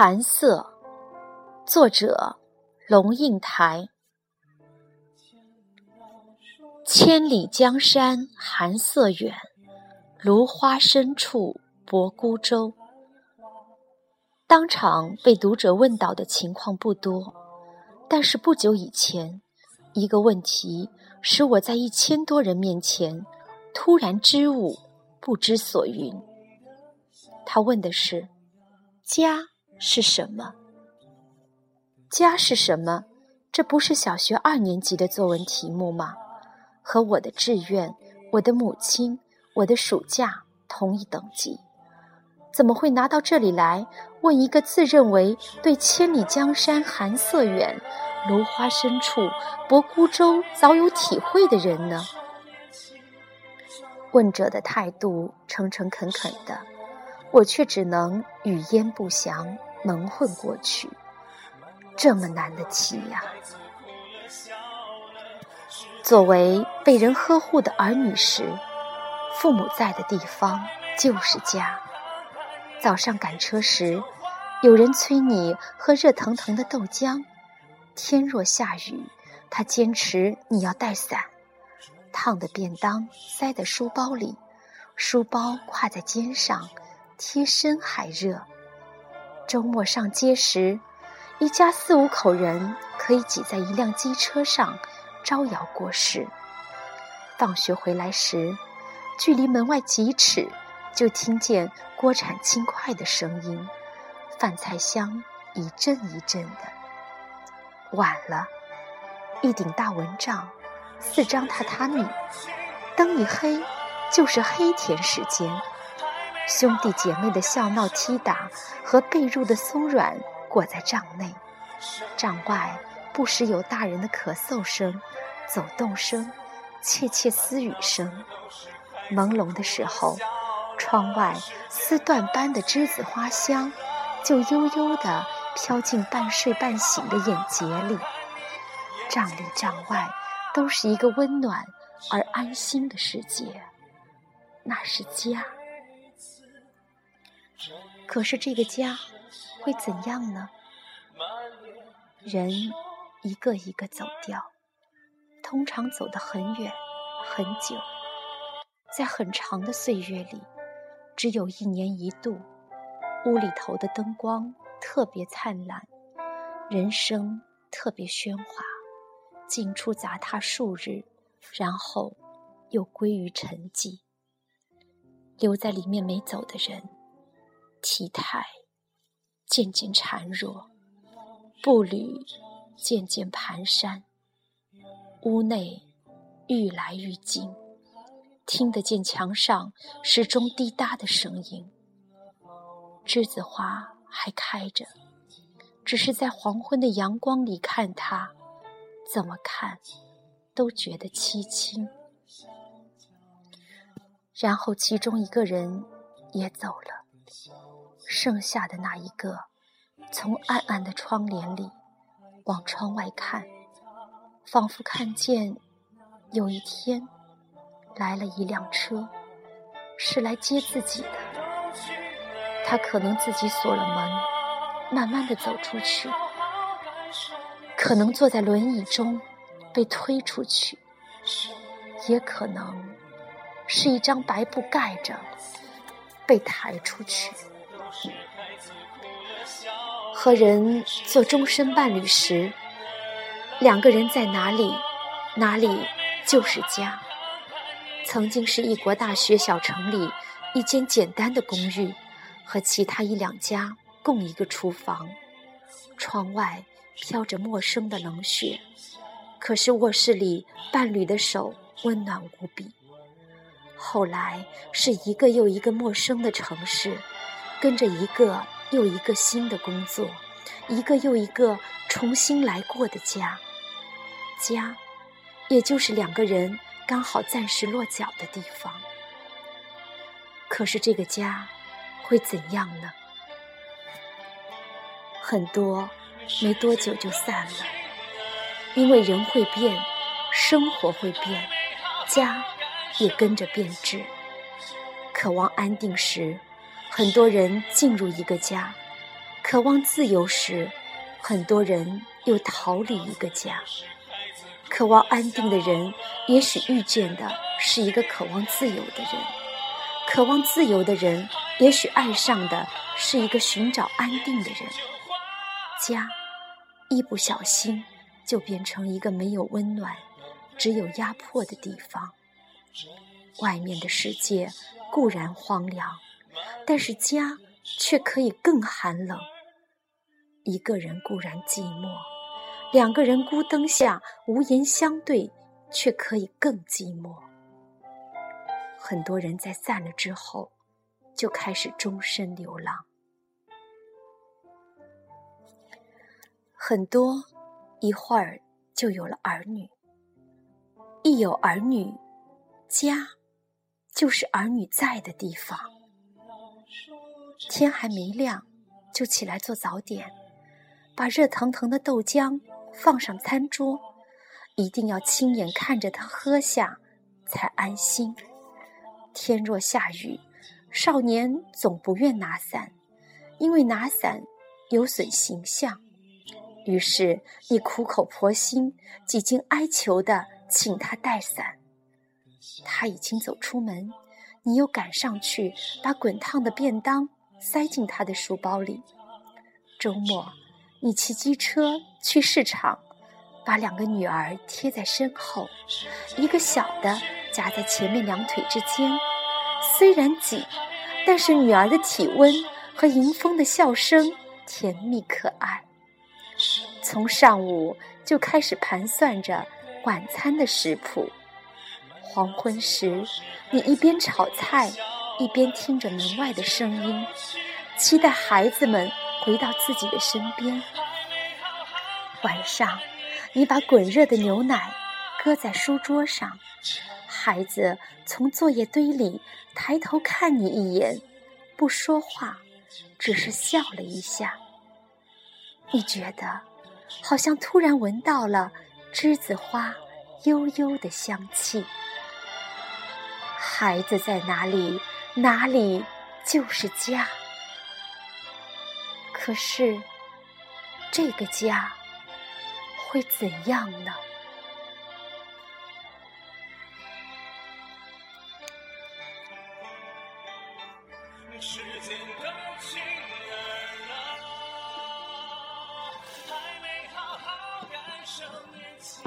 寒色，作者龙应台。千里江山寒色远，芦花深处泊孤舟。当场被读者问到的情况不多，但是不久以前，一个问题使我在一千多人面前突然支吾，不知所云。他问的是：“家。”是什么？家是什么？这不是小学二年级的作文题目吗？和我的志愿、我的母亲、我的暑假同一等级，怎么会拿到这里来问一个自认为对“千里江山寒色远，芦花深处泊孤舟”早有体会的人呢？问者的态度诚诚恳恳的，我却只能语焉不详。蒙混过去，这么难的题呀！作为被人呵护的儿女时，父母在的地方就是家。早上赶车时，有人催你喝热腾腾的豆浆；天若下雨，他坚持你要带伞。烫的便当塞在书包里，书包挎在肩上，贴身还热。周末上街时，一家四五口人可以挤在一辆机车上，招摇过市。放学回来时，距离门外几尺，就听见锅铲轻快的声音，饭菜香一阵一阵的。晚了，一顶大蚊帐，四张榻榻米，灯一黑，就是黑甜时间。兄弟姐妹的笑闹踢打和被褥的松软裹在帐内，帐外不时有大人的咳嗽声、走动声、窃窃私语声。朦胧的时候，窗外丝缎般的栀子花香就悠悠地飘进半睡半醒的眼睫里。帐里帐外都是一个温暖而安心的世界，那是家。可是这个家会怎样呢？人一个一个走掉，通常走得很远很久，在很长的岁月里，只有一年一度，屋里头的灯光特别灿烂，人声特别喧哗，进出杂沓数日，然后又归于沉寂。留在里面没走的人。体态渐渐孱弱，步履渐渐蹒跚，屋内愈来愈静，听得见墙上时钟滴答的声音。栀子花还开着，只是在黄昏的阳光里看它，怎么看都觉得凄清。然后其中一个人也走了。剩下的那一个，从暗暗的窗帘里往窗外看，仿佛看见有一天来了一辆车，是来接自己的。他可能自己锁了门，慢慢的走出去；可能坐在轮椅中被推出去；也可能是一张白布盖着被抬出去。和人做终身伴侣时，两个人在哪里，哪里就是家。曾经是一国大学小城里一间简单的公寓，和其他一两家共一个厨房，窗外飘着陌生的冷雪，可是卧室里伴侣的手温暖无比。后来是一个又一个陌生的城市。跟着一个又一个新的工作，一个又一个重新来过的家，家，也就是两个人刚好暂时落脚的地方。可是这个家会怎样呢？很多没多久就散了，因为人会变，生活会变，家也跟着变质。渴望安定时。很多人进入一个家，渴望自由时，很多人又逃离一个家；渴望安定的人，也许遇见的是一个渴望自由的人；渴望自由的人，也许爱上的是一个寻找安定的人。家，一不小心就变成一个没有温暖、只有压迫的地方。外面的世界固然荒凉，但是家却可以更寒冷。一个人固然寂寞，两个人孤灯下无言相对，却可以更寂寞。很多人在散了之后，就开始终身流浪。很多一会儿就有了儿女，一有儿女，家就是儿女在的地方。天还没亮，就起来做早点。把热腾腾的豆浆放上餐桌，一定要亲眼看着他喝下，才安心。天若下雨，少年总不愿拿伞，因为拿伞有损形象。于是你苦口婆心、几经哀求的请他带伞。他已经走出门，你又赶上去把滚烫的便当塞进他的书包里。周末。你骑机车去市场，把两个女儿贴在身后，一个小的夹在前面两腿之间。虽然挤，但是女儿的体温和迎风的笑声甜蜜可爱。从上午就开始盘算着晚餐的食谱。黄昏时，你一边炒菜，一边听着门外的声音，期待孩子们。回到自己的身边。晚上，你把滚热的牛奶搁在书桌上，孩子从作业堆里抬头看你一眼，不说话，只是笑了一下。你觉得，好像突然闻到了栀子花悠悠的香气。孩子在哪里，哪里就是家。可是，这个家会怎样呢？时间都了，还没好好感受年轻。